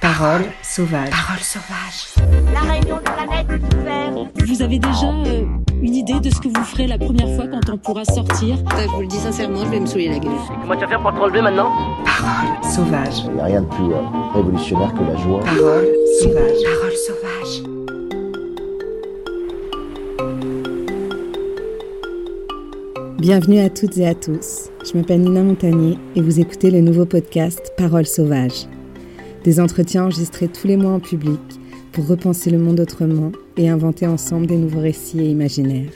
Parole sauvage. Parole sauvage. La réunion de planète est ouverte. Vous avez déjà euh, une idée de ce que vous ferez la première fois quand on pourra sortir? Je vous le dis sincèrement, je vais me saouler la gueule. Comment tu vas faire pour te relever maintenant? Parole sauvage. Il n'y a rien de plus euh, révolutionnaire que la joie. Parole sauvage. Parole sauvage. Bienvenue à toutes et à tous. Je m'appelle Nina Montagnier et vous écoutez le nouveau podcast Parole sauvage. Des entretiens enregistrés tous les mois en public pour repenser le monde autrement et inventer ensemble des nouveaux récits et imaginaires.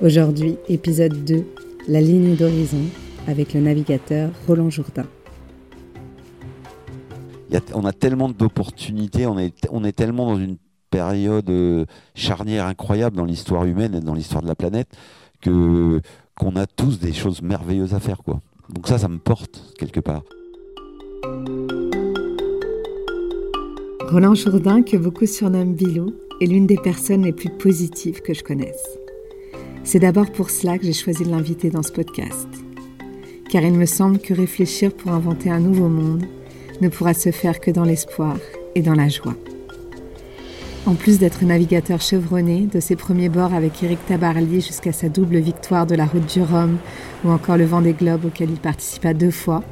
Aujourd'hui, épisode 2, La ligne d'horizon, avec le navigateur Roland Jourdain. On a tellement d'opportunités, on est, on est tellement dans une période euh, charnière incroyable dans l'histoire humaine et dans l'histoire de la planète que qu'on a tous des choses merveilleuses à faire quoi. Donc ça, ça me porte quelque part. Roland Jourdain, que beaucoup surnomment Bilou, est l'une des personnes les plus positives que je connaisse. C'est d'abord pour cela que j'ai choisi de l'inviter dans ce podcast. Car il me semble que réfléchir pour inventer un nouveau monde ne pourra se faire que dans l'espoir et dans la joie. En plus d'être navigateur chevronné, de ses premiers bords avec Éric Tabarly jusqu'à sa double victoire de la route du Rhum ou encore le vent des globes auquel il participa deux fois,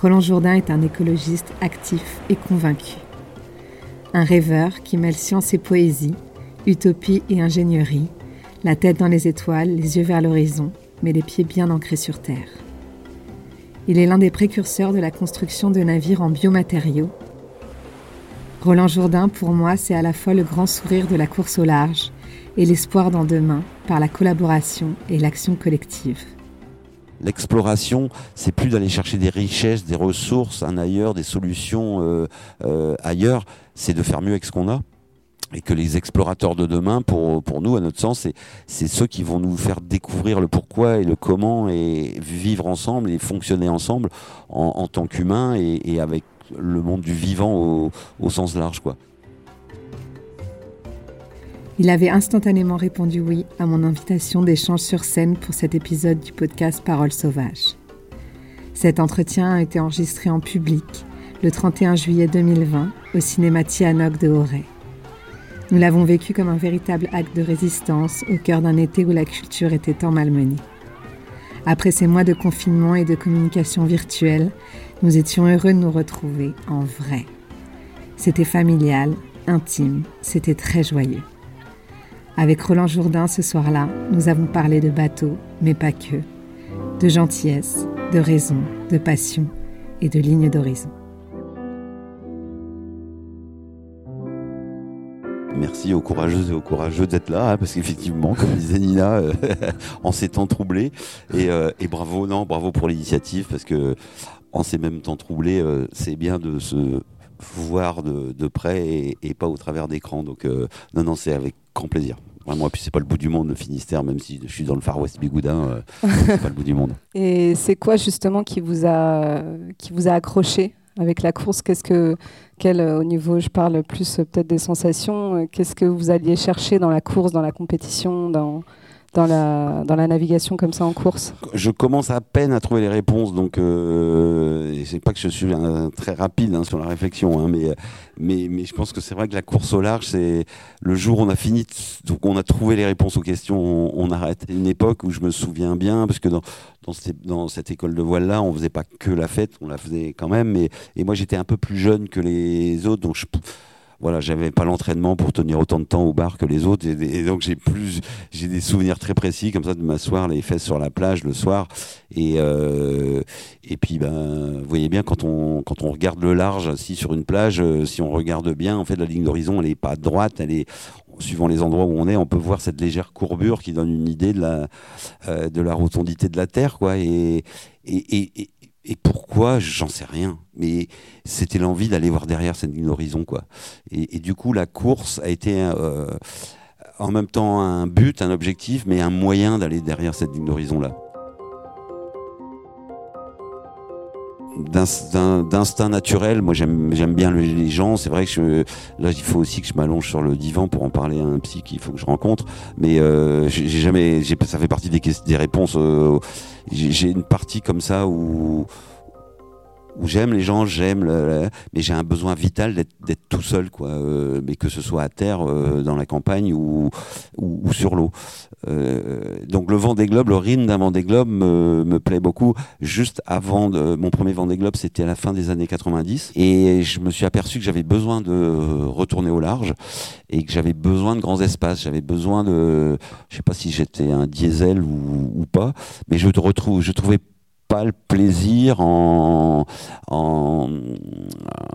Roland Jourdain est un écologiste actif et convaincu. Un rêveur qui mêle science et poésie, utopie et ingénierie, la tête dans les étoiles, les yeux vers l'horizon, mais les pieds bien ancrés sur terre. Il est l'un des précurseurs de la construction de navires en biomatériaux. Roland Jourdain, pour moi, c'est à la fois le grand sourire de la course au large et l'espoir dans demain par la collaboration et l'action collective. L'exploration, c'est plus d'aller chercher des richesses, des ressources, un ailleurs, des solutions euh, euh, ailleurs, c'est de faire mieux avec ce qu'on a. Et que les explorateurs de demain, pour, nous, à notre sens, c'est, ceux qui vont nous faire découvrir le pourquoi et le comment et vivre ensemble et fonctionner ensemble en, tant qu'humains et, et avec le monde du vivant au, au sens large. Quoi. Il avait instantanément répondu oui à mon invitation d'échange sur scène pour cet épisode du podcast Parole sauvage. Cet entretien a été enregistré en public le 31 juillet 2020 au cinéma Tianoc de Auray. Nous l'avons vécu comme un véritable acte de résistance au cœur d'un été où la culture était tant malmenée. Après ces mois de confinement et de communication virtuelle, nous étions heureux de nous retrouver en vrai. C'était familial, intime, c'était très joyeux. Avec Roland Jourdain ce soir-là, nous avons parlé de bateaux, mais pas que, de gentillesse, de raison, de passion et de ligne d'horizon. Merci aux courageuses et aux courageux d'être là, hein, parce qu'effectivement, comme disait Nina, euh, en ces temps troublés, et, euh, et bravo, non, bravo pour l'initiative, parce que en ces mêmes temps troublés, euh, c'est bien de se voir de, de près et, pas au travers d'écran. Donc, euh, non, non, c'est avec grand plaisir. Vraiment, et puis c'est pas le bout du monde, le Finistère, même si je suis dans le Far West Bigoudin, euh, c'est pas le bout du monde. Et c'est quoi justement qui vous a, qui vous a accroché avec la course? Qu'est-ce que, quel, euh, au niveau, je parle plus peut-être des sensations, qu'est-ce que vous alliez chercher dans la course, dans la compétition, dans, la, dans la navigation comme ça en course je commence à peine à trouver les réponses, donc euh, c'est pas que je suis très rapide hein, sur la réflexion, hein, mais, mais mais je pense que c'est vrai que la course au large, c'est le jour où on a fini, donc on a trouvé les réponses aux questions, on, on arrête. Une époque où je me souviens bien, parce que dans dans, ces- dans cette école de voile là, on faisait pas que la fête, on la faisait quand même, mais et moi j'étais un peu plus jeune que les autres, donc je voilà, j'avais pas l'entraînement pour tenir autant de temps au bar que les autres, et, donc j'ai plus, j'ai des souvenirs très précis comme ça de m'asseoir les fesses sur la plage le soir, et euh, et puis ben, vous voyez bien quand on quand on regarde le large assis sur une plage, euh, si on regarde bien, en fait la ligne d'horizon elle est pas droite, elle est suivant les endroits où on est, on peut voir cette légère courbure qui donne une idée de la euh, de la rotondité de la terre, quoi, et et, et, et pourquoi J'en sais rien. Mais c'était l'envie d'aller voir derrière cette ligne d'horizon, quoi. Et, et, du coup, la course a été euh, en même temps un but, un objectif, mais un moyen d'aller derrière cette ligne d'horizon-là. D'instinct naturel. Moi, j'aime bien les gens. C'est vrai que là, il faut aussi que je m'allonge sur le divan pour en parler à un psy qu'il faut que je rencontre. Mais euh, j'ai jamais, ça fait partie des, des réponses. Euh, j'ai une partie comme ça où où j'aime les gens, j'aime, le- le- mais j'ai un besoin vital d'être tout seul, quoi. euh, mais que ce soit à terre, euh, dans la campagne ou, ou, ou sur l'eau. Euh, donc le Vendée Globe, le rythme d'un Vendée Globe me, me plaît beaucoup. Juste avant de, mon premier Vendée Globe, c'était à la fin des années 90, et je me suis aperçu que j'avais besoin de retourner au large et que j'avais besoin de grands espaces. J'avais besoin de, je sais pas si j'étais un diesel ou, ou pas, mais je retrouve, je trouvais pas le plaisir en, en,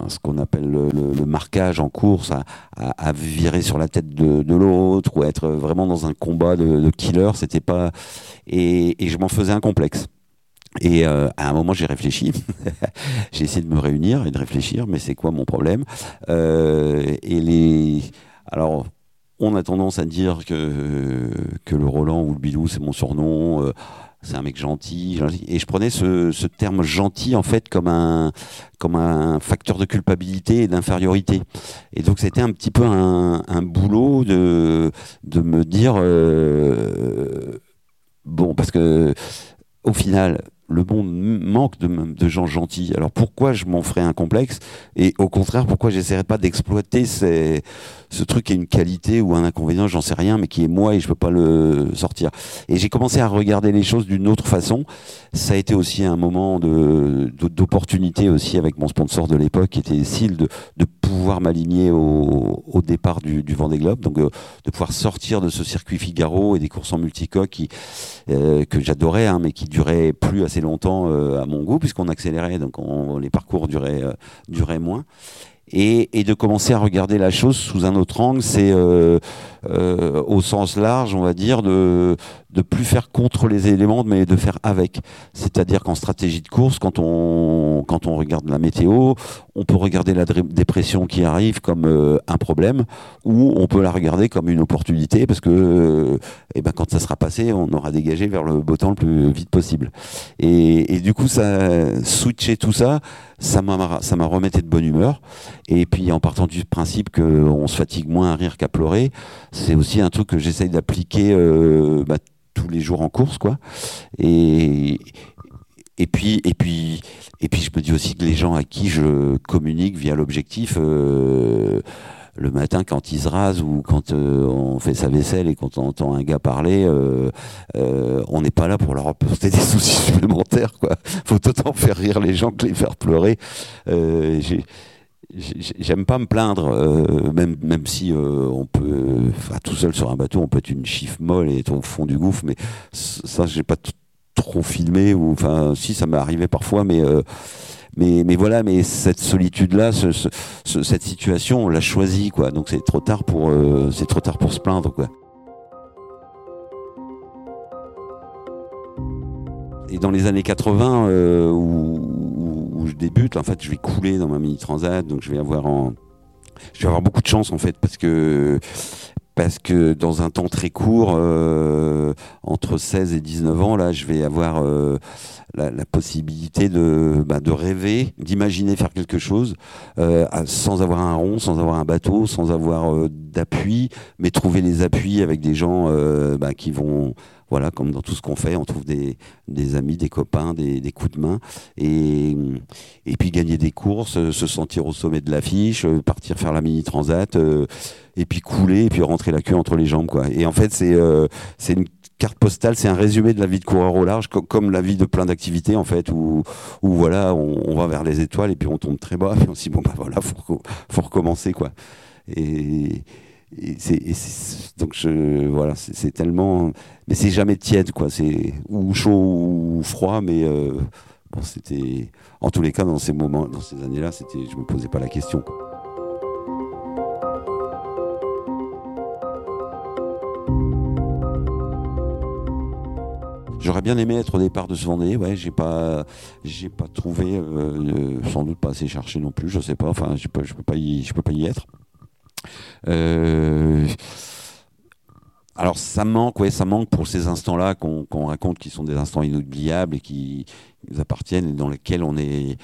ce qu'on appelle le, marquage en course, à, virer sur la tête de, l'autre ou être vraiment dans un combat de, killer. C'était pas et, et je m'en faisais un complexe. Et euh, à un moment, j'ai réfléchi. j'ai essayé de me réunir et de réfléchir, mais c'est quoi mon problème? Euh, Et les alors. On a tendance à dire que, que le Roland ou le Bilou, c'est mon surnom. euh, c'est un mec gentil. Et je prenais ce, terme gentil en fait comme un, comme un facteur de culpabilité et d'infériorité. Et donc c'était un petit peu un, un boulot de, de me dire euh, bon parce que au final le monde manque de, gens gentils. Alors pourquoi je m'en ferais un complexe Et au contraire, pourquoi j'essaierais pas d'exploiter ce truc qui est une qualité ou un inconvénient, j'en sais rien, mais qui est moi et je peux pas le sortir. Et j'ai commencé à regarder les choses d'une autre façon. Ça a été aussi un moment de d'opportunité aussi avec mon sponsor de l'époque, qui était Syl, de, de pouvoir m'aligner au, au départ du, du Vendée Globe, donc euh, de pouvoir sortir de ce circuit Figaro et des courses en multicoque qui, euh, que j'adorais, hein, mais qui duraient plus assez longtemps euh, à mon goût, puisqu'on accélérait, donc on- les parcours duraient, euh, duraient moins. Et, de commencer à regarder la chose sous un autre angle, c'est euh, au sens large, on va dire, de de plus faire contre les éléments, mais de faire avec. C'est-à-dire qu'en stratégie de course, quand on quand on regarde la météo, on peut regarder la dépression qui arrive comme euh, un problème, ou on peut la regarder comme une opportunité, parce que euh, eh ben, quand ça sera passé, on aura dégagé vers le beau temps le plus vite possible. Et, et du coup, ça switcher tout ça, ça m'a ça m'a remetté de bonne humeur. Et puis en partant du principe qu'on se fatigue moins à rire qu'à pleurer, c'est aussi un truc que j'essaye d'appliquer euh, bah, tous les jours en course, quoi. Et puis et puis et puis je me dis aussi que les gens à qui je communique via l'objectif. euh, le matin, quand ils se rasent ou quand euh, on fait sa vaisselle et quand on entend un gars parler, euh, on n'est pas là pour leur apporter des soucis supplémentaires. Quoi. Faut autant faire rire les gens que les faire pleurer. J'aime pas me plaindre, euh, même, même si euh, on peut, enfin, tout seul sur un bateau, on peut être une chiffre molle et être au fond du gouffre, mais ça, j'ai pas trop filmé, ou enfin, si, ça m'est arrivé parfois, mais, euh, mais, mais voilà, mais cette solitude-là, ce- ce- ce- cette situation, on l'a choisie, quoi. Donc c'est trop tard pour, euh, trop tard pour se plaindre, quoi. Et dans les années 80, euh, où, où- je débute, en fait, je vais couler dans ma mini transat, donc je vais avoir en, je vais avoir beaucoup de chance en fait, parce que parce que dans un temps très court, euh, entre 16 et 19 ans, là, je vais avoir euh, la, possibilité de, bah, de rêver, d'imaginer faire quelque chose, euh, sans avoir un rond, sans avoir un bateau, sans avoir d'appui, mais trouver les appuis avec des gens bah, qui vont, voilà, comme dans tout ce qu'on fait, on trouve des, amis, des copains, des, coups de main, et, puis gagner des courses, se sentir au sommet de l'affiche, partir faire la mini transat, euh, et puis couler, et puis rentrer la queue entre les jambes. Et en fait, c'est euh, c'est une carte postale, c'est un résumé de la vie de coureur au large, co- comme la vie de plein d'activités en fait, où, voilà, on, va vers les étoiles et puis on tombe très bas, et on se dit bon bah voilà, faut, faut recommencer et donc voilà, c'est tellement, mais c'est jamais tiède quoi, c'est ou chaud ou froid, mais euh, c'était, en tous les cas dans ces moments, dans ces années-là, c'était, je me posais pas la question. J'aurais bien aimé être au départ de ce Vendée, ouais, j'ai pas, j'ai pas trouvé, euh, sans doute pas assez cherché non plus, je sais pas, enfin, je peux, je peux pas y, je peux pas y être. Euh, alors ça manque, ouais, ça manque pour ces instants-là qu'on raconte, qui sont des instants inoubliables et qui nous appartiennent et dans lesquels on est,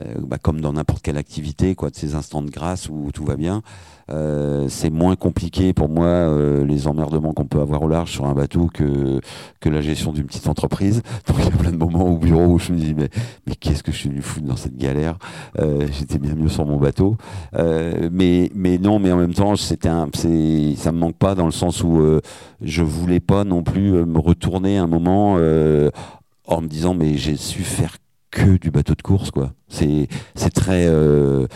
euh, bah, comme dans n'importe quelle activité, quoi, de ces instants de grâce où tout va bien. Euh, c'est moins compliqué pour moi euh, les emmerdements qu'on peut avoir au large sur un bateau que, que la gestion d'une petite entreprise. Donc il y a plein de moments au bureau où je me dis mais, mais qu'est-ce que je suis venu foutre dans cette galère? J'étais bien mieux sur mon bateau. Mais, mais non, mais en même temps, c'était un, ça me manque pas dans le sens où je voulais pas non plus me retourner un moment en me disant mais j'ai su faire que du bateau de course quoi. C'est c'est très euh,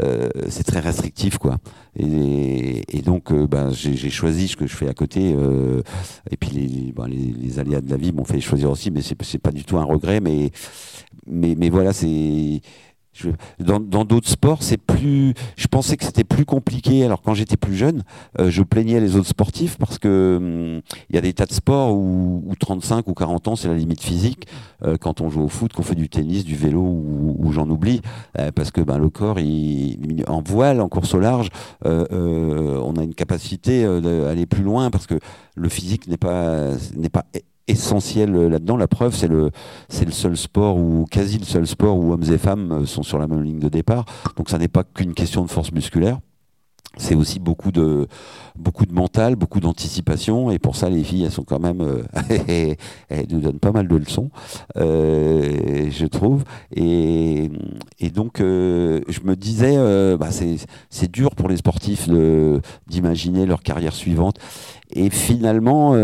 euh, c'est très restrictif quoi. Et, donc euh, ben, j'ai choisi ce que je fais à côté. euh, et puis les, les, ben, les, les aléas de la vie m'ont fait choisir aussi, mais c'est pas du tout un regret. Mais mais mais voilà c'est je- dans d'autres sports, c'est plus. Je pensais que c'était plus compliqué. Alors quand j'étais plus jeune, euh, je plaignais les autres sportifs parce que hum, il y a des tas de sports où, où 35 ou 40 ans c'est la limite physique. Euh, quand on joue au foot, qu'on fait du tennis, du vélo ou, ou j'en oublie, euh, parce que ben le corps, il, en voile, en course au large, euh, euh, on a une capacité d'aller plus loin parce que le physique n'est pas n'est pas essentiel là-dedans. La preuve, c'est le c'est le seul sport ou quasi le seul sport où hommes et femmes euh, sont sur la même ligne de départ. Donc ça n'est pas qu'une question de force musculaire. C'est aussi beaucoup de beaucoup de mental, beaucoup d'anticipation, et pour ça les filles elles sont quand même euh, elles nous donnent pas mal de leçons, euh, je trouve. Et, donc euh, je me disais, bah, c'est dur pour les sportifs d'imaginer leur carrière suivante. Et finalement,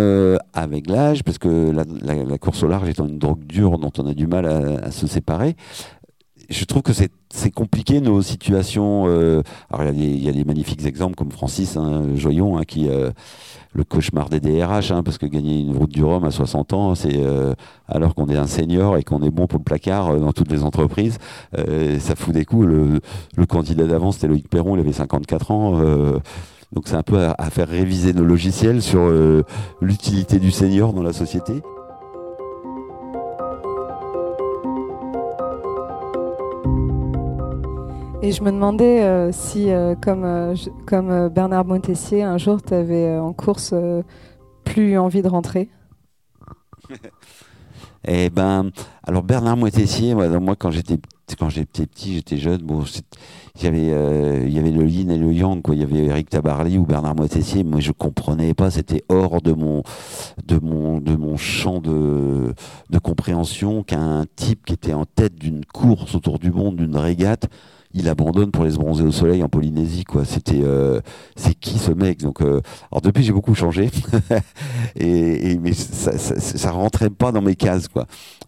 avec l'âge, parce que la, course au large étant une drogue dure dont on a du mal à se séparer, je trouve que c'est c'est compliqué nos situations. euh, alors il y, a des- magnifiques exemples comme Francis hein, Joyon, hein, qui euh, le cauchemar des DRH, hein, parce que gagner une route du Rhum à 60 ans, c'est euh, alors qu'on est un senior et qu'on est bon pour le placard euh, dans toutes les entreprises, ça fout des coups. Le, candidat d'avant, c'était Loïc Perron, il avait 54 ans. donc c'est un peu à, faire réviser nos logiciels sur l'utilité du senior dans la société. Et je me demandais euh, si, euh, comme, euh, Bernard Montessier, un jour, tu avais en course plus envie de rentrer? Eh ben, alors Bernard Moitessier, moi, quand j'étais quand j'étais petit, j'étais jeune, bon, il y avait le yin et le yang, quoi. Il y avait Eric Tabarly ou Bernard Moitessier. Moi, je comprenais pas, c'était hors de mon de mon de mon champ de de compréhension qu'un type qui était en tête d'une course autour du monde, d'une régate, il abandonne pour aller se bronzer au soleil en Polynésie, quoi. C'était euh, c'est qui ce mec? Donc, euh, alors depuis j'ai beaucoup changé, et, mais ça, ça, ça rentrait pas dans mes cases.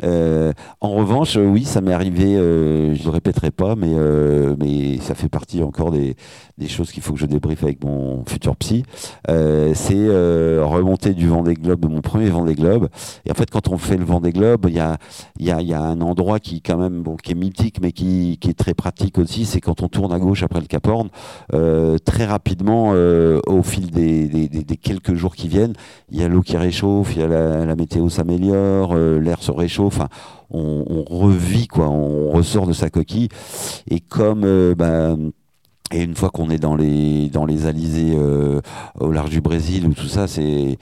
Euh, en revanche, oui, ça m'est arrivé, je le répéterai pas, mais, ça fait partie encore des, choses qu'il faut que je débriefe avec mon futur psy. C'est remonter du Vendée Globe, de mon premier Vendée Globe. Et en fait, quand on fait le Vendée Globe, il y a, il y, a, un endroit qui, quand même, bon, qui est mythique, mais qui est très pratique aussi, c'est quand on tourne à gauche après le Cap Horn, euh, très rapidement, euh, au fil des, quelques jours qui viennent, il y a l'eau qui réchauffe, il y a la, météo s'améliore, euh, l'air se réchauffe. Enfin, on, revit quoi, on ressort de sa coquille. Et comme bah, et une fois qu'on est dans les dans les alizés euh, au large du Brésil ou tout ça, c'est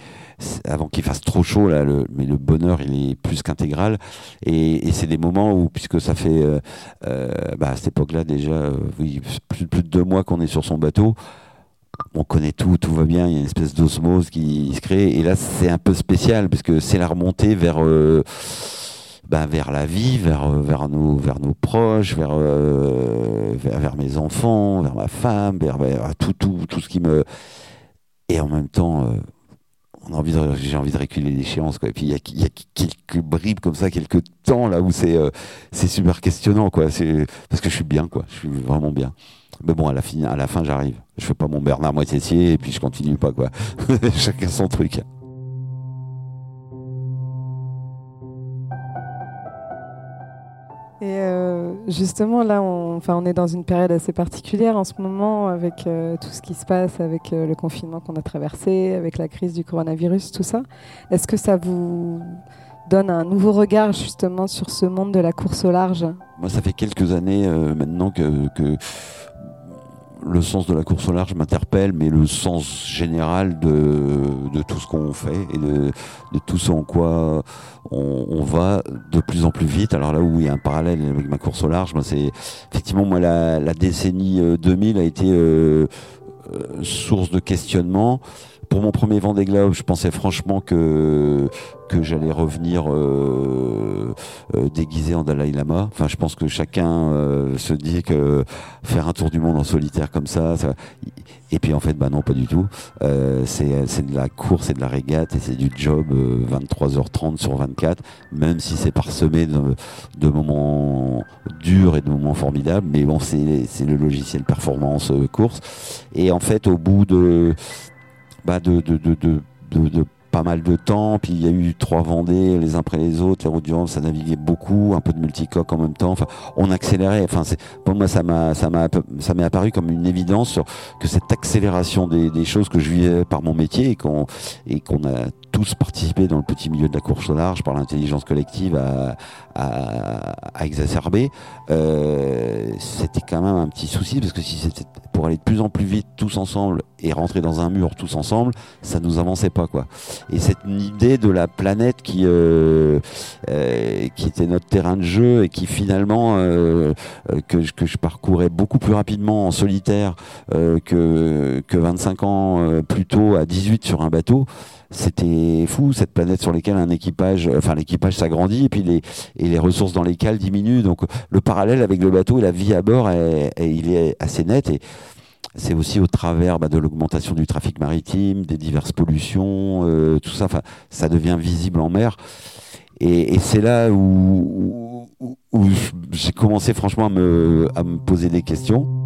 avant qu'il fasse trop chaud là, le, mais le bonheur il est plus qu'intégral. Et, c'est des moments où puisque ça fait euh, euh, bah, à cette époque-là déjà, plus, plus de deux mois qu'on est sur son bateau on connaît tout, tout va bien, il y a une espèce d'osmose qui se crée. Et là, c'est un peu spécial, parce que c'est la remontée vers, bah, vers la vie, vers, euh, vers, nos, vers nos proches, vers, euh, vers, vers mes enfants, vers ma femme, vers, tout, tout, tout ce qui me. Et en même temps, euh, j'ai envie de reculer l'échéance. Quoi. Et puis il y a, quelques bribes comme ça, quelques temps là où c'est c'est super questionnant. Quoi. Parce que je suis bien, quoi. je suis vraiment bien. Mais bon, à la fin, à la fin j'arrive. Je fais pas mon Bernard Moitessier et puis je continue pas. quoi. Chacun son truc. Et euh, justement, là, on, enfin, on est dans une période assez particulière en ce moment avec euh, tout ce qui se passe, avec euh, le confinement qu'on a traversé, avec la crise du coronavirus, tout ça. Est-ce que ça vous donne un nouveau regard justement sur ce monde de la course au large? Moi, ça fait quelques années maintenant que le sens de la course au large m'interpelle, mais le sens général de, de tout ce qu'on fait et de, de, tout ce en quoi on, on, va de plus en plus vite. Alors là où il y a un parallèle avec ma course au large, moi c'est effectivement moi la, la, décennie 2000 a été euh, source de questionnement pour mon premier Vendée Globe, je pensais franchement que que j'allais revenir euh, euh, déguisé en Dalai Lama. Enfin, je pense que chacun euh, se dit que faire un tour du monde en solitaire comme ça, ça... et puis en fait, bah non, pas du tout. Euh, c'est c'est de la course et de la régate et c'est du job 23h30 euh, sur 24, même si c'est parsemé de, de, moments durs et de moments formidables. Mais bon, c'est c'est le logiciel performance course. Et en fait, au bout de bah de, pas mal de temps. Puis il y a eu trois Vendées les uns après les autres. Les routes du ça naviguait beaucoup, un peu de multicoque en même temps. On accélérait. Enfin, pour moi ça m'a m'est apparu comme une évidence que cette accélération des, des choses que je vivais par mon métier et qu'on et qu'on a tous participé dans le petit milieu de la course au large par l'intelligence collective à, à, à exacerber, euh, c'était quand même un petit souci parce que si c'était pour aller de plus en plus vite tous ensemble et rentrer dans un mur tous ensemble, ça nous avançait pas quoi. Et cette idée de la planète qui euh, euh, qui était notre terrain de jeu et qui finalement euh, euh que, que je parcourais beaucoup plus rapidement en solitaire euh, que que 25 ans plus tôt à 18 sur un bateau c'était fou cette planète sur laquelle un équipage, l'équipage s'agrandit et puis les ressources dans les cales diminuent. Donc le parallèle avec le bateau et la vie à bord, est, il est assez net et c'est aussi au travers bah, de l'augmentation du trafic maritime, des diverses pollutions, euh, tout ça. Ça devient visible en mer. Et, c'est là où j'ai commencé franchement à me, à me poser des questions.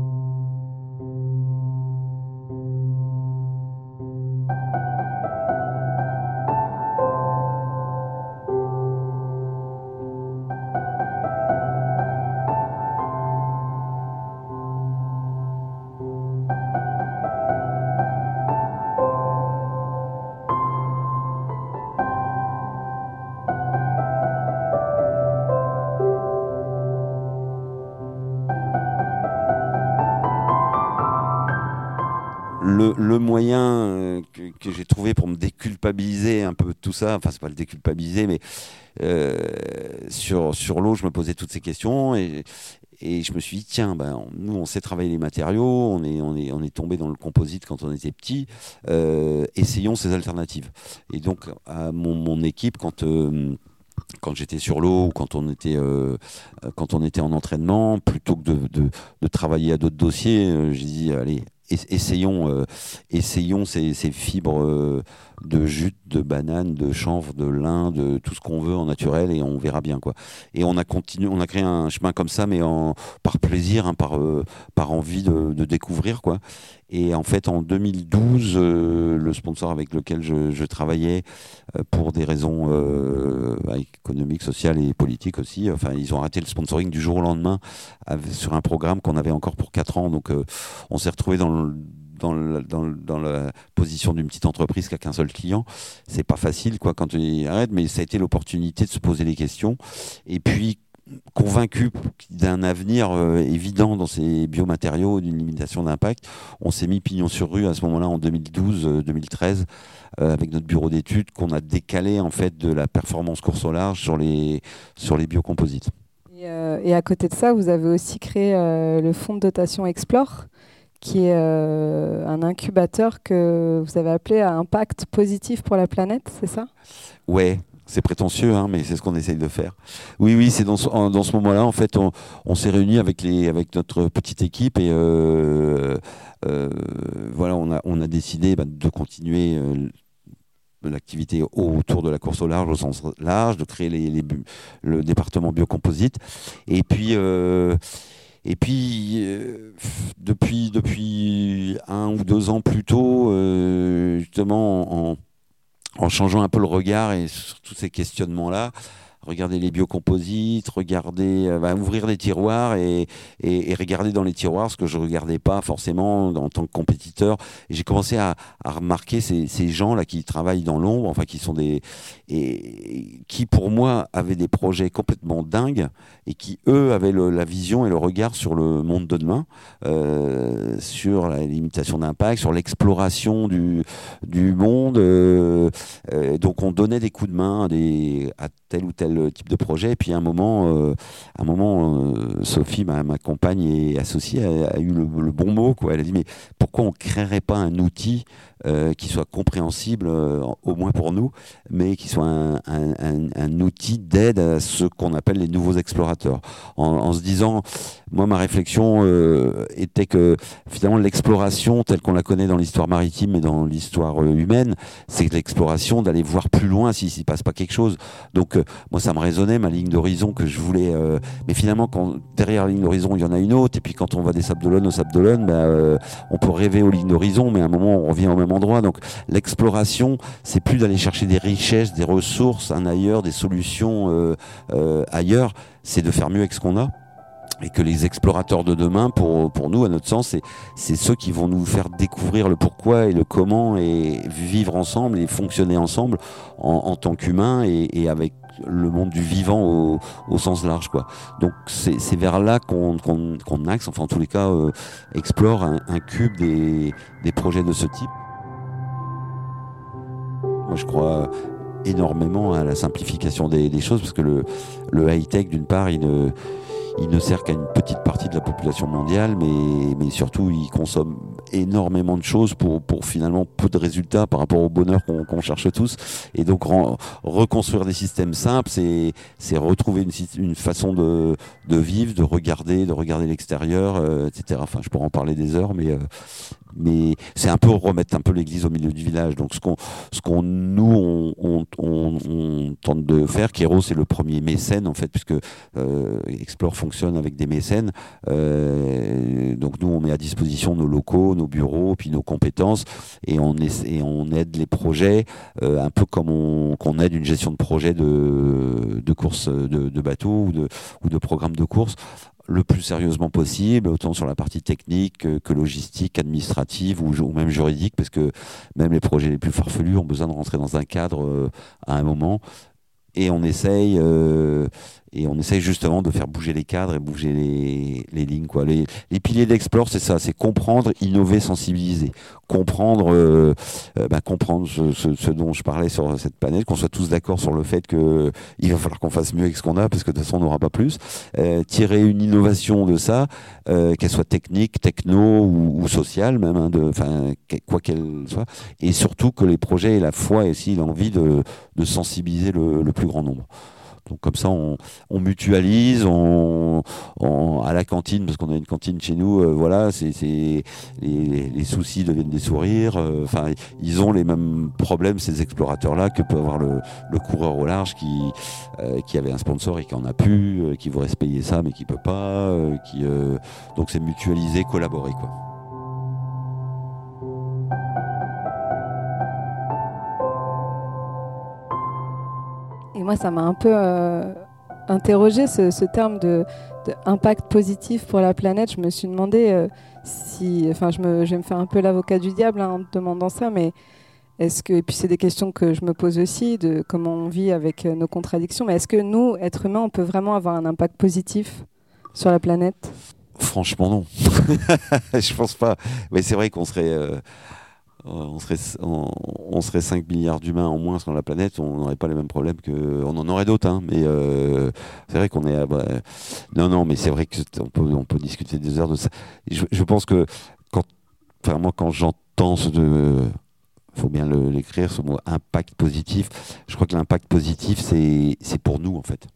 Enfin c'est pas le déculpabiliser, mais euh, sur, sur l'eau, je me posais toutes ces questions et, et je me suis dit tiens, ben, nous on sait travailler les matériaux, on est, on est, on est tombé dans le composite quand on était petit, euh, essayons ces alternatives. Et donc à mon, équipe, quand euh, quand j'étais sur l'eau ou quand on était quand on était en entraînement, plutôt que de, de, travailler à d'autres dossiers, j'ai dit allez essayons, euh, essayons ces, fibres euh, de jute, de banane, de chanvre, de lin, de tout ce qu'on veut en naturel et on verra bien quoi. Et on a continué, on a créé un chemin comme ça, mais par plaisir, hein, par, euh, par envie de, de, découvrir quoi. Et en fait, en 2012, euh, le sponsor avec lequel je, je travaillais, euh, pour des raisons euh, économiques, sociales et politiques aussi, enfin, ils ont arrêté le sponsoring du jour au lendemain sur un programme qu'on avait encore pour 4 ans. Donc, on s'est retrouvé dans le dans, dans, dans, la position d'une petite entreprise qui a qu'un seul client. C'est pas facile quoi quand il arrête, mais ça a été l'opportunité de se poser les questions. Et puis convaincu d'un avenir euh, évident dans ces biomatériaux, d'une limitation d'impact, on s'est mis pignon sur rue à ce moment-là en 2012-2013 euh, avec notre bureau d'études qu'on a décalé en fait de la performance course au large sur les sur les biocomposites. Et, euh, et à côté de ça, vous avez aussi créé euh, le fonds de dotation Explore qui est euh, un incubateur que vous avez appelé à impact positif pour la planète, c'est ça? Ouais, c'est prétentieux, hein, mais c'est ce qu'on essaye de faire. Oui, oui, c'est dans ce, moment-là, en fait, on, s'est réunis avec, les, avec notre petite équipe et euh, euh, voilà, on a, décidé bah, de continuer euh, l'activité autour de la course au large au sens large, de créer le département biocomposite. Et puis, depuis, depuis un ou deux ans plus tôt, justement, en, en, changeant un peu le regard et sur tous ces questionnements-là, regarder les biocomposites, regarder, euh, bah, ouvrir des tiroirs et, et, et regarder dans les tiroirs ce que je regardais pas forcément en tant que compétiteur. J'ai commencé à, à remarquer ces, ces gens là qui travaillent dans l'ombre, enfin qui sont des et qui pour moi avaient des projets complètement dingues et qui eux avaient la vision et le regard sur le monde de demain, euh, sur la limitation d'impact, sur l'exploration du, du monde. euh, euh, donc on donnait des coups de main à, des, à tel ou tel type de projet. Et puis à un moment, euh, un moment euh, Sophie, ma, ma compagne et associée, a, eu le, le bon mot. Quoi. Elle a dit mais pourquoi on créerait pas un outil euh, qui soit compréhensible, euh, au moins pour nous, mais qui soit un, outil d'aide à ce qu'on appelle les nouveaux explorateurs. En, se disant, moi ma réflexion euh, était que finalement l'exploration telle qu'on la connaît dans l'histoire maritime et dans l'histoire humaine, c'est l'exploration d'aller voir plus loin s'il s'y passe pas quelque chose. Donc moi ça me résonnait ma ligne d'horizon que je voulais, mais finalement quand derrière la ligne d'horizon il y en a une autre, et puis quand on va des Sables d'Olonne aux Sables d'Olonne, euh, on peut rêver aux lignes d'horizon, mais à un moment on revient au même endroit. Donc l'exploration, c'est plus d'aller chercher des richesses, des ressources, un ailleurs, des solutions euh, euh, ailleurs, c'est de faire mieux avec ce qu'on a. Et que les explorateurs de demain, pour, pour nous, à notre sens, c'est, ceux qui vont nous faire découvrir le pourquoi et le comment et vivre ensemble et fonctionner ensemble en, en tant qu'humains et, avec le monde du vivant au, au sens large. Quoi. Donc c'est, vers là qu'on axe, enfin en tous les cas, euh, explore un, un cube des, des projets de ce type. Moi, je crois énormément à la simplification des, choses parce que le, high-tech, d'une part, il ne, sert qu'à une petite partie de la population mondiale, mais surtout, il consomme énormément de choses pour, pour finalement peu de résultats par rapport au bonheur qu'on qu'on cherche tous. Et donc, reconstruire des systèmes simples, c'est retrouver une, une façon de, de vivre, de regarder, de regarder l'extérieur, euh, etc. Enfin, je pourrais en parler des heures, mais, euh, mais c'est un peu remettre un peu l'église au milieu du village. Donc, ce qu'on ce nous on, on, on, tente de faire, Kéro c'est le premier mécène en fait, puisque euh, Explore fonctionne avec des mécènes. Euh, donc nous on met à disposition nos locaux, nos bureaux, puis nos compétences, et on, essa- et on aide les projets euh, un peu comme on, qu'on aide une gestion de projet de, de course de, bateau ou de, ou de programme de course le plus sérieusement possible, autant sur la partie technique que, que logistique, administrative ou même juridique, parce que même les projets les plus farfelus ont besoin de rentrer dans un cadre euh, à un moment. Et on essaye, euh, et on essaye justement de faire bouger les cadres et bouger les, les lignes. Quoi. Les, les piliers d'Explore, c'est ça, c'est comprendre, innover, sensibiliser. Comprendre, euh, euh, bah, comprendre ce, ce- ce dont je parlais sur cette planète, qu'on soit tous d'accord sur le fait que il va falloir qu'on fasse mieux avec ce qu'on a, parce que de toute façon on n'aura pas plus. Euh, tirer une innovation de ça, euh, qu'elle soit technique, techno ou, ou sociale même, hein, de, quoi qu'elle soit, et surtout que les projets aient la foi et aussi l'envie de, de sensibiliser le, le plus grand nombre. Donc comme ça, on, mutualise, on, à la cantine, parce qu'on a une cantine chez nous, euh, voilà, c'est les, soucis deviennent des sourires. euh, Enfin, ils ont les mêmes problèmes ces explorateurs-là que peut avoir le, coureur au large qui euh, qui avait un sponsor et qui en a plus, qui voudrait se payer ça mais qui peut pas. qui donc c'est mutualiser, collaborer quoi. Moi, ça m'a un peu euh, interrogé ce, terme de, impact positif pour la planète. Je me suis demandé euh, si, enfin, je, me, je me faire un peu l'avocat du diable hein, en demandant ça, mais est-ce que, et puis c'est des questions que je me pose aussi de comment on vit avec euh, nos contradictions, mais est-ce que nous, êtres humains, on peut vraiment avoir un impact positif sur la planète? Franchement, non. je pense pas. Mais c'est vrai qu'on serait, on serait, on, on serait 5 milliards d'humains en moins sur la planète, on n'aurait pas les mêmes problèmes que. On en aurait d'autres, hein, mais euh, c'est vrai qu'on est. à- bah, non, non, mais c'est vrai que c'est- on peut, on peut discuter des heures de ça. Je, pense que quand, moi, quand j'entends ce de faut bien l'écrire, ce mot impact positif. Je crois que l'impact positif, c'est pour nous, en fait.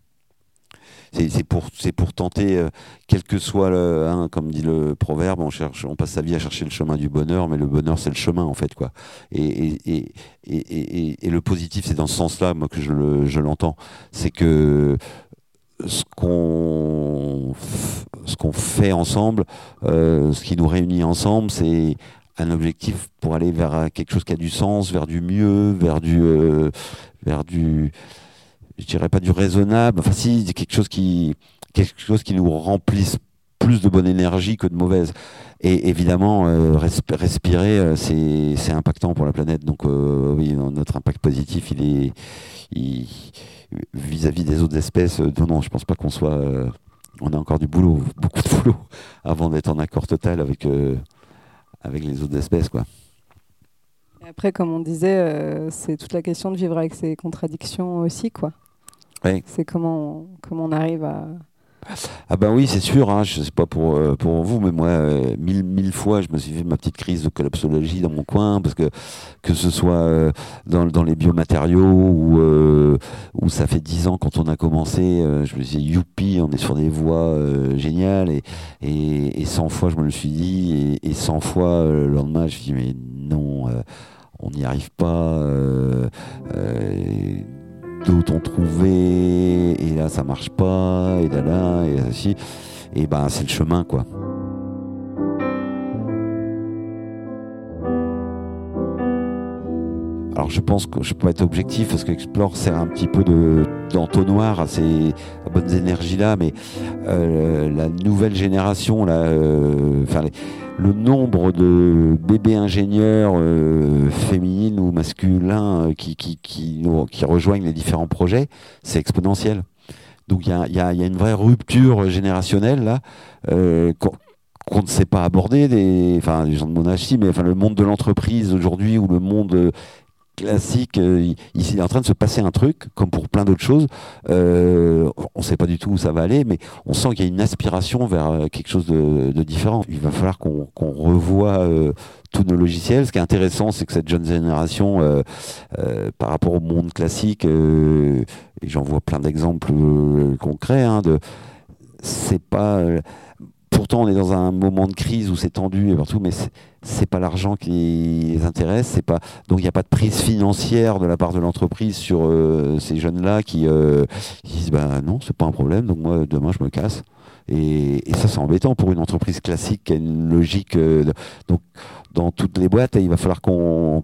C'est pour, pour tenter, euh, quel que soit le, hein, comme dit le proverbe, on cherche, on passe sa vie à chercher le chemin du bonheur, mais le bonheur c'est le chemin en fait quoi. Et, et, et, le positif c'est dans ce sens-là moi que je le- je l'entends, c'est que ce qu'on fait ensemble, euh, ce qui nous réunit ensemble, c'est un objectif pour aller vers quelque chose qui a du sens, vers du mieux, vers du euh, vers du je dirais pas du raisonnable, enfin si, quelque chose qui, quelque chose qui nous remplisse plus de bonne énergie que de mauvaise. Et évidemment, euh, resp- respirer, euh, c'est impactant pour la planète. Donc euh, oui, no- notre impact positif, il est vis-à-vis des autres espèces. euh, non, non, je pense pas qu'on soit. euh, on a encore du boulot, beaucoup de boulot, avant d'être en accord total avec euh, avec les autres espèces, quoi. Après, comme on disait, euh, c'est toute la question de vivre avec ces contradictions aussi, quoi. C'est comment, on- comment on arrive à. Ah ben oui, c'est sûr, hein, je sais pas pour, euh, pour vous, mais moi, euh, mille, mille fois, je me suis fait ma petite crise de collapsologie dans mon coin, parce que que ce soit euh, dans, dans les biomatériaux, ou où ça fait dix ans quand on a commencé, je me suis dit, youpi, on est sur des voies géniales, et, et, et 100 fois je me le suis dit, et, et 100 fois le lendemain, je me suis dit, mais non, on n'y arrive pas. D'autres ont trouvé et là ça marche pas et là là et ainsi et ben c'est le chemin quoi. Alors je pense que je peux être objectif parce qu'Explore sert un petit peu de d'entonnoir à ces bonnes énergies là mais euh, la nouvelle génération là euh, enfin le nombre de bébés ingénieurs euh, féminines ou masculins euh, qui, qui, qui, qui rejoignent les différents projets, c'est exponentiel. Donc il y a, y a- une vraie rupture générationnelle là, euh, qu'on ne sait pas aborder, des, enfin les gens de mon âge mais enfin, le monde de l'entreprise aujourd'hui ou le monde classique, euh, il, est en train de se passer un truc, comme pour plein d'autres choses. Euh, on ne sait pas du tout où ça va aller, mais on sent qu'il y a une aspiration vers euh, quelque chose de, différent. Il va falloir qu'on revoie tous nos logiciels. Ce qui est intéressant, c'est que cette jeune génération, par rapport au monde classique, et j'en vois plein d'exemples concrets, hein, de c'est pas. Pourtant, on est dans un moment de crise où c'est tendu et partout, mais c'est- pas l'argent qui les intéresse, c'est donc il n'y a pas de prise financière de la part de l'entreprise sur euh, ces jeunes-là qui, euh, qui disent bah non, c'est pas un problème, donc moi demain je me casse. Et, ça c'est embêtant pour une entreprise classique qui a une logique. euh, donc dans toutes les boîtes, il va falloir qu'on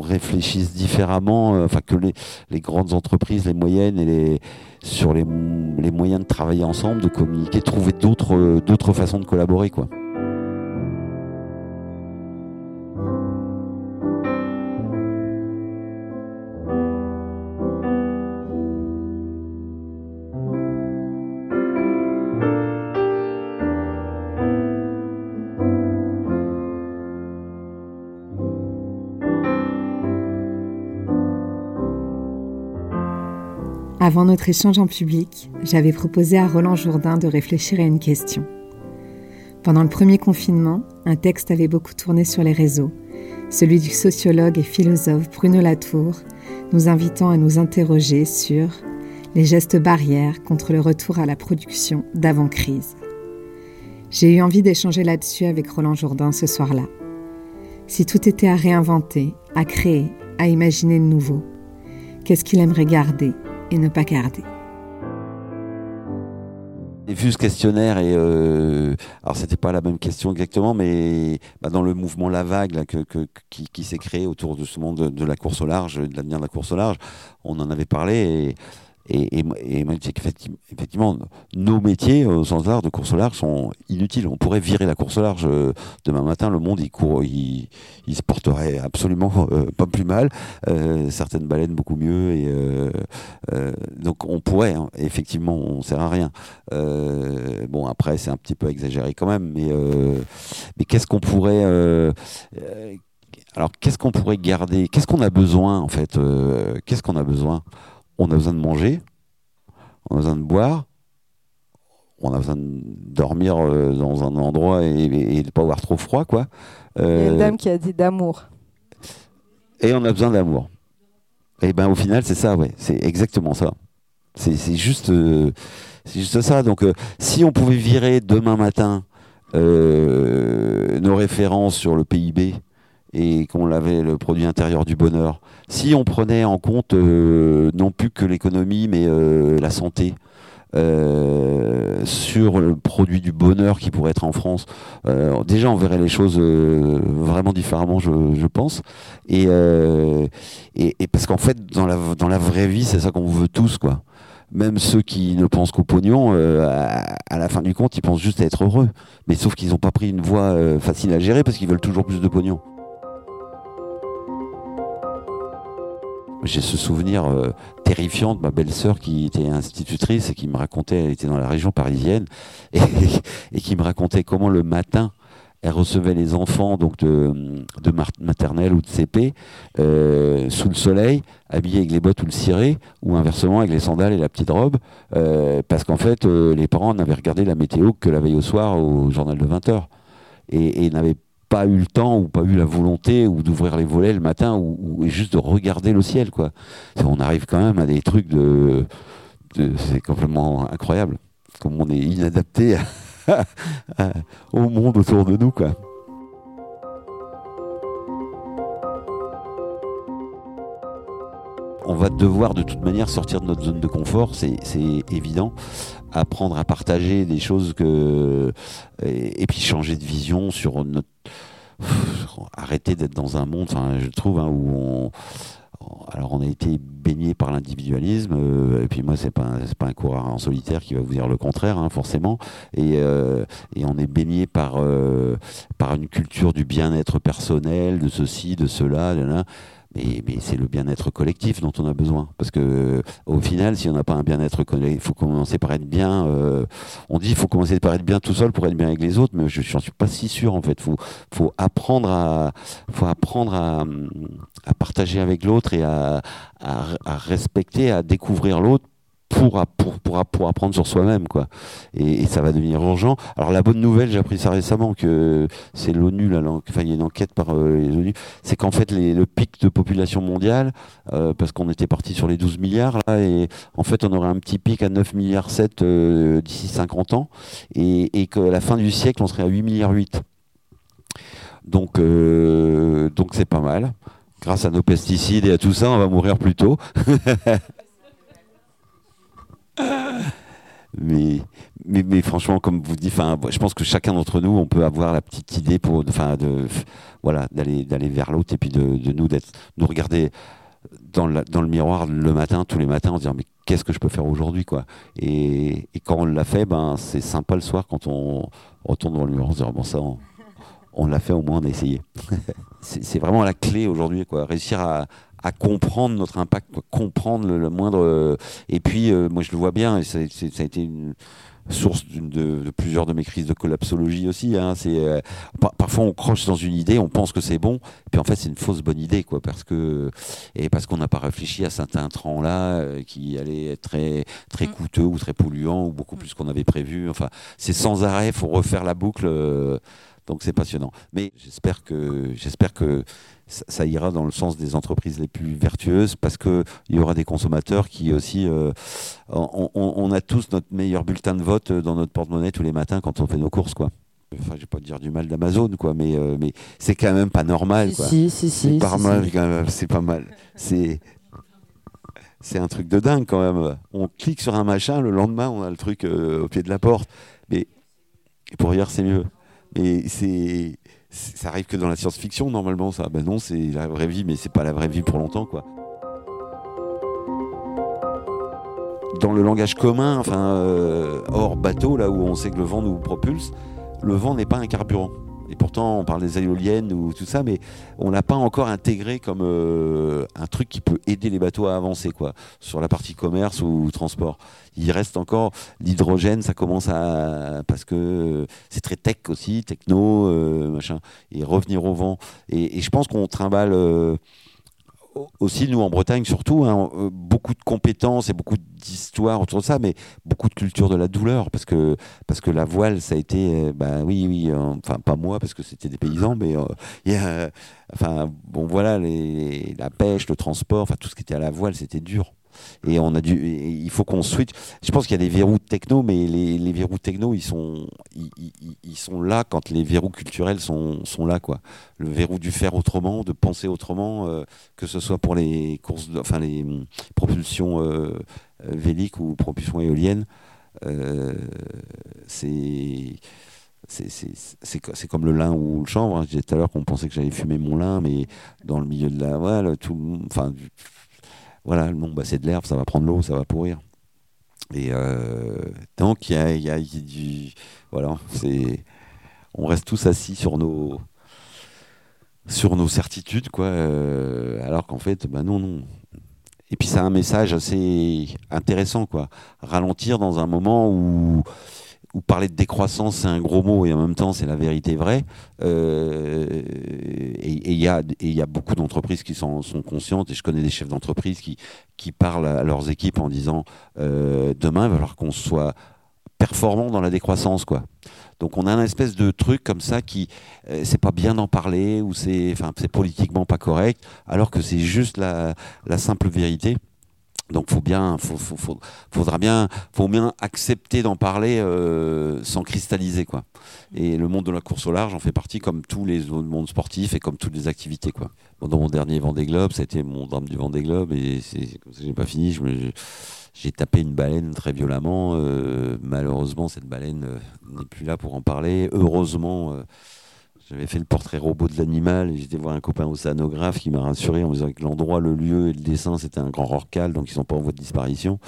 réfléchisse différemment, euh, enfin que les, les grandes entreprises, les moyennes et les sur les, les moyens de travailler ensemble, de communiquer, trouver d'autres d'autres façons de collaborer quoi. Avant notre échange en public, j'avais proposé à Roland Jourdain de réfléchir à une question. Pendant le premier confinement, un texte avait beaucoup tourné sur les réseaux, celui du sociologue et philosophe Bruno Latour, nous invitant à nous interroger sur les gestes barrières contre le retour à la production d'avant-crise. J'ai eu envie d'échanger là-dessus avec Roland Jourdain ce soir-là. Si tout était à réinventer, à créer, à imaginer de nouveau, qu'est-ce qu'il aimerait garder? Et ne pas garder. J'ai vu ce questionnaire et euh, alors c'était pas la même question exactement, mais bah, dans le mouvement La Vague qui s'est créé autour de ce monde de, de la course au large, de l'avenir de la course au large, on en avait parlé et et, et, et moi je dis qu'effectivement, effectivement, nos métiers au sens large de course au large sont inutiles. On pourrait virer la course au large euh, demain matin. Le monde il court, il, se porterait absolument euh, pas plus mal. Euh, certaines baleines beaucoup mieux et euh, euh, donc on pourrait. hein, effectivement, on sert à rien. Euh, bon, après, c'est un petit peu exagéré quand même, mais, euh, mais qu'est-ce qu'on pourrait. euh, euh, alors, qu'est-ce qu'on pourrait garder? Qu'est-ce qu'on a besoin, en fait euh, Qu'est-ce qu'on a besoin? On a besoin de manger, on a besoin de boire, on a besoin de dormir euh, dans un endroit et, et de pas avoir trop froid, quoi. Il y a Euh, une dame qui a dit d'amour. et on a besoin d'amour. Et ben au final, c'est ça, ouais. C'est exactement ça. C'est juste, euh, c'est juste ça. Donc, euh, si on pouvait virer demain matin euh, nos références sur le PIB et qu'on avait le produit intérieur du bonheur, si on prenait en compte euh, non plus que l'économie, mais euh, la santé, euh, sur le produit du bonheur qui pourrait être en France, déjà on verrait les choses vraiment différemment, je, pense. Et, parce qu'en fait, dans la, vraie vie, c'est ça qu'on veut tous, quoi. Même ceux qui ne pensent qu'au pognon, à, la fin du compte, ils pensent juste à être heureux. Mais sauf qu'ils n'ont pas pris une voie facile à gérer parce qu'ils veulent toujours plus de pognon. J'ai ce souvenir euh, terrifiant de ma belle-sœur qui était institutrice et qui me racontait, elle était dans la région parisienne, et, qui me racontait comment le matin, elle recevait les enfants donc de, maternelle ou de CP euh, sous le soleil, habillés avec les bottes ou le ciré, ou inversement avec les sandales et la petite robe, euh, parce qu'en fait, les parents n'avaient regardé la météo que la veille au soir au journal de 20h. Et, et n'avaient pas eu le temps ou pas eu la volonté ou d'ouvrir les volets le matin ou, juste de regarder le ciel quoi. On arrive quand même à des trucs de, c'est complètement incroyable comme on est inadapté au monde autour de nous quoi. On va devoir de toute manière sortir de notre zone de confort, c'est c'est évident. Apprendre à partager des choses que et puis changer de vision sur notre arrêter d'être dans un monde, je trouve, hein, où on, alors on a été baigné par l'individualisme, euh, et puis moi c'est pas pas un coureur en solitaire qui va vous dire le contraire, hein, forcément, et, euh, et on est baigné par euh, par une culture du bien-être personnel, de ceci, de cela, de là. Mais, mais c'est le bien-être collectif dont on a besoin. Parce que au final, si on n'a pas un bien-être collectif, il faut commencer par être bien. euh, on dit qu'il faut commencer par être bien tout seul pour être bien avec les autres, mais je n'en suis pas si sûr en fait. faut, faut apprendre à, faut apprendre à, à partager avec l'autre et à, à, à respecter, à découvrir l'autre pour, pour, apprendre sur soi-même quoi. Et, ça va devenir urgent. Alors la bonne nouvelle j'ai appris ça récemment que c'est l'ONU il y a une enquête par euh, les ONU c'est qu'en fait le pic de population mondiale euh, parce qu'on était parti sur les 12 milliards là et en fait on aurait un petit pic à 9 milliards 7 euh, d'ici 50 ans et, et qu'à la fin du siècle on serait à 8 milliards 8 donc euh, donc c'est pas mal. Grâce à nos pesticides et à tout ça on va mourir plus tôt mais, mais, franchement, comme vous dites, je pense que chacun d'entre nous, on peut avoir la petite idée pour, enfin, de, voilà, d'aller, d'aller vers l'autre et puis de, de nous d'être, nous regarder dans, dans le miroir le matin, tous les matins, en se disant mais qu'est-ce que je peux faire aujourd'hui, quoi? Et, quand on l'a fait, ben, c'est sympa le soir quand on retourne dans le miroir, en se disant bon ça, on, l'a fait, au moins on a essayé. c'est, c'est vraiment la clé aujourd'hui, quoi. Réussir à, à comprendre notre impact, comprendre le, le moindre. euh, et puis, euh, moi, je le vois bien, et c'est- ça a été une source d'une- de, de plusieurs de mes crises de collapsologie aussi. hein. C'est euh, par- parfois on croche dans une idée, on pense que c'est bon, puis en fait c'est une fausse bonne idée, quoi, parce que et parce qu'on n'a pas réfléchi à certains intrants là euh, qui allaient être très très coûteux ou très polluants ou beaucoup plus qu'on avait prévu. Enfin, c'est sans arrêt, faut refaire la boucle. euh, donc c'est passionnant. Mais j'espère que j'espère que ça, ça ira dans le sens des entreprises les plus vertueuses parce que il y aura des consommateurs qui aussi euh, on, a tous notre meilleur bulletin de vote dans notre porte-monnaie tous les matins quand on fait nos courses quoi. Enfin, je vais pas dire du mal d'Amazon quoi, mais euh, mais c'est quand même pas normal quoi. Si, si, c'est si. mal quand même, c'est pas mal. C'est c'est un truc de dingue quand même. On clique sur un machin, le lendemain on a le truc euh, au pied de la porte. Mais pour hier c'est mieux. C'est c'est- ça arrive que dans la science-fiction normalement ça. Ben non, c'est la vraie vie, mais c'est pas la vraie vie pour longtemps quoi. Dans le langage commun, enfin euh, hors bateau, là où on sait que le vent nous propulse, le vent n'est pas un carburant. Et pourtant, on parle des éoliennes ou tout ça, mais on l'a pas encore intégré comme euh, un truc qui peut aider les bateaux à avancer, quoi, sur la partie commerce ou transport. Il reste encore l'hydrogène, ça commence à parce que c'est très tech aussi, techno, euh, machin, et revenir au vent. Et, et je pense qu'on trimballe. Aussi nous en Bretagne surtout hein, euh, beaucoup de compétences et beaucoup d'histoires autour de ça mais beaucoup de culture de la douleur parce que parce que la voile ça a été euh, bah oui oui euh, enfin pas moi parce que c'était des paysans mais euh, y a, enfin bon voilà la pêche le transport enfin tout ce qui était à la voile c'était dur et on a dû il faut qu'on switch je pense qu'il y a des verrous techno mais les, les verrous techno ils sont ils, sont là quand les verrous culturels sont, sont là quoi le verrou du faire autrement de penser autrement euh, que ce soit pour les courses enfin les hum, propulsions euh, euh, véliques ou propulsions éoliennes c'est c'est- c'est c'est co- c'est comme le lin ou le chanvre. hein. Je disais tout à l'heure qu'on pensait que j'allais fumer mon lin, mais dans le milieu de la. Tout, enfin, voilà bah, c'est de l'herbe, ça va prendre l'eau, ça va pourrir. Et euh, tant qu'il y a, du. Voilà, c'est. On reste tous assis sur nos. sur nos certitudes, quoi. euh, alors qu'en fait, bah non, non. Et puis, a un message assez intéressant, quoi. Ralentir dans un moment où où parler de décroissance c'est un gros mot et en même temps c'est la vérité vraie. Euh, et il y, a- beaucoup d'entreprises qui sont, sont conscientes et je connais des chefs d'entreprise qui, parlent à leurs équipes en disant euh, demain il va falloir qu'on soit performant dans la décroissance quoi. Donc on a un espèce de truc comme ça qui euh, c'est pas bien d'en parler ou c'est politiquement pas correct alors que c'est juste la simple vérité. Donc faut bien, faut, faudra bien, faut bien accepter d'en parler euh, sans cristalliser quoi. Et le monde de la course au large en fait partie comme tous les autres mondes sportifs et comme toutes les activités quoi. Dans mon dernier Vendée Globe, c'était mon drame du Vendée Globe et c'est comme ça pas fini. J'ai tapé une baleine très violemment. euh, malheureusement, cette baleine euh, n'est plus là pour en parler. Heureusement. J'avais fait le portrait robot de l'animal et j'étais voir un copain océanographe qui m'a rassuré en me disant que l'endroit, le lieu et le dessin, c'était un grand rorcal, donc ils sont pas en voie de disparition.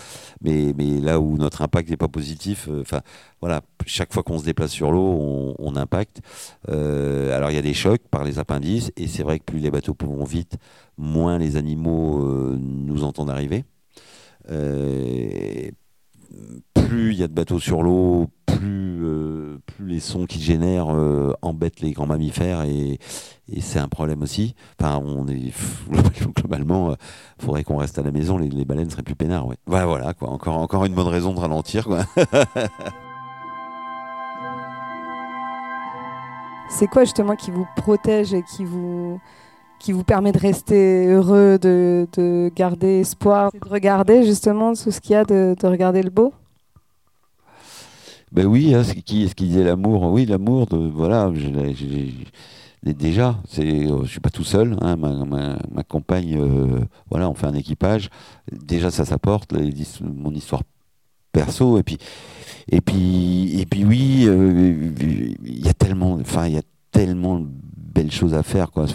Mais, là où notre impact n'est pas positif, euh, enfin voilà, chaque fois qu'on se déplace sur l'eau, on, on impacte. Euh, alors il y a des chocs par les appendices et c'est vrai que plus les bateaux vont vite, moins les animaux euh, nous entendent arriver. Euh, plus il y a de bateaux sur l'eau, plus, euh, les sons qu'ils génèrent euh, embêtent les grands mammifères et, c'est un problème aussi. Enfin, on est globalement, il faudrait qu'on reste à la maison, les, baleines seraient plus peinards. Ouais. Voilà, voilà, quoi. Encore, une bonne raison de ralentir. C'est quoi justement qui vous protège et qui vous, permet de rester heureux, de, de garder espoir, de regarder justement tout ce qu'il y a, de regarder le beau? Ben oui, hein, ce qui, ce disait l'amour, oui, l'amour, voilà, je l'ai- déjà, c'est, euh, je suis pas tout seul, hein, ma, ma, compagne, euh, voilà, on fait un équipage, déjà ça s'apporte, mon histoire perso, et puis, et puis, et puis oui, euh, il y a tellement, enfin, il y a tellement de belles choses à faire, quoi,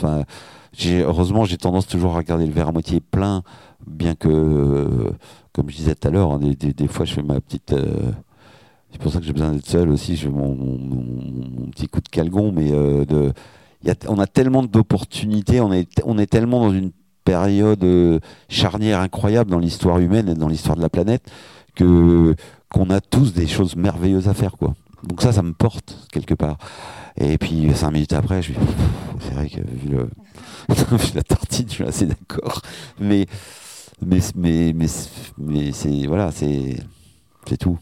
heureusement, j'ai tendance toujours à regarder le verre à moitié plein, bien que, comme je disais tout à l'heure, hein, des, des, fois je fais ma petite, c'est pour ça que j'ai besoin d'être seul aussi. Je fais mon, petit coup de calgon, mais euh, de, on a tellement d'opportunités, on est, on est tellement dans une période euh, charnière incroyable dans l'histoire humaine et dans l'histoire de la planète que qu'on a tous des choses merveilleuses à faire, quoi. Donc ça, ça me porte quelque part. Et puis cinq minutes après, je suis, c'est vrai que vu, le, vu la tartine, je suis assez d'accord. Mais mais mais mais, mais c'est voilà, c'est c'est tout.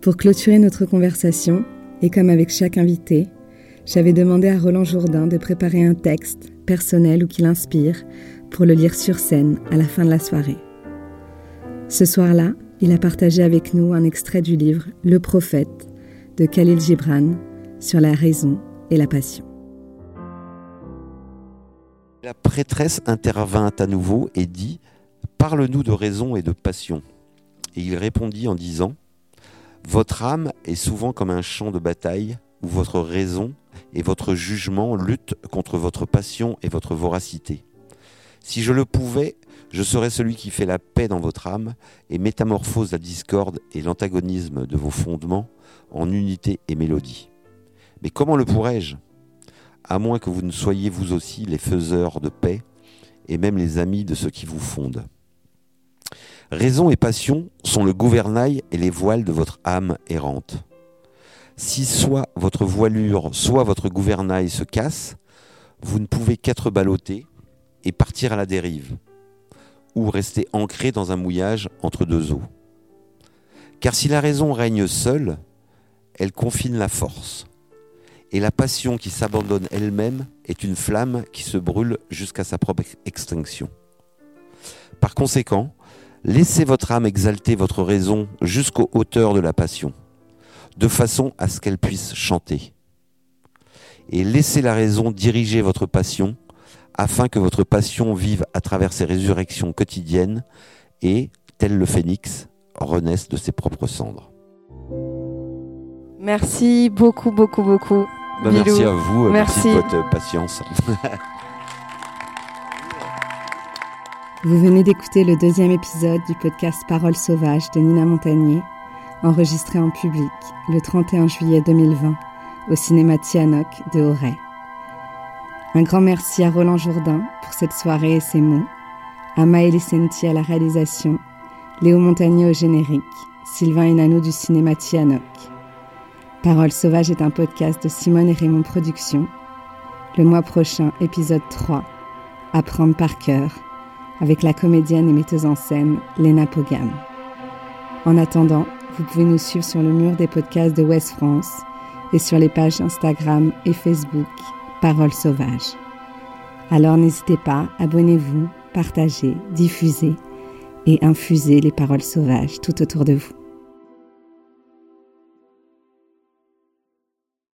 Pour clôturer notre conversation, et comme avec chaque invité, j'avais demandé à Roland Jourdain de préparer un texte, personnel ou qui l'inspire, pour le lire sur scène à la fin de la soirée. Ce soir-là, il a partagé avec nous un extrait du livre Le prophète de Khalil Gibran sur la raison et la passion. La prêtresse intervint à nouveau et dit Parle-nous de raison et de passion. Et il répondit en disant Votre âme est souvent comme un champ de bataille où votre raison et votre jugement luttent contre votre passion et votre voracité. Si je le pouvais, je serais celui qui fait la paix dans votre âme et métamorphose la discorde et l'antagonisme de vos fondements en unité et mélodie. Mais comment le pourrais-je? À moins que vous ne soyez vous aussi les faiseurs de paix et même les amis de ceux qui vous fondent. Raison et passion sont le gouvernail et les voiles de votre âme errante. Si soit votre voilure, soit votre gouvernail se casse, vous ne pouvez qu'être ballotté et partir à la dérive, ou rester ancré dans un mouillage entre deux eaux. Car si la raison règne seule, elle confine la force et la passion qui s'abandonne elle-même est une flamme qui se brûle jusqu'à sa propre extinction. Par conséquent, laissez votre âme exalter votre raison jusqu'aux hauteurs de la passion, de façon à ce qu'elle puisse chanter. Et laissez la raison diriger votre passion afin que votre passion vive à travers ces résurrections quotidiennes et, tel le phénix, renaisse de ses propres cendres. Merci beaucoup, beaucoup, beaucoup. Bah, Bilou. merci à vous, euh, merci, Merci. de votre patience. Vous venez d'écouter le deuxième épisode du podcast Paroles sauvages de Nina Montagnier, enregistré en public le 31 juillet 2020 au cinéma Tianoc de Auray. Un grand merci à Roland Jourdain pour cette soirée et ses mots, à Maëlys Senti à la réalisation, Léo Montagnier au générique, Sylvain Hénanou du cinéma Tianoc. Paroles sauvages est un podcast de Simone et Raymond Productions. Le mois prochain, épisode 3, Apprendre par cœur, avec la comédienne et metteuse en scène Léna Pogam. En attendant, vous pouvez nous suivre sur le mur des podcasts de West France et sur les pages Instagram et Facebook Paroles sauvages. Alors n'hésitez pas, abonnez-vous, partagez, diffusez et infusez les paroles sauvages tout autour de vous.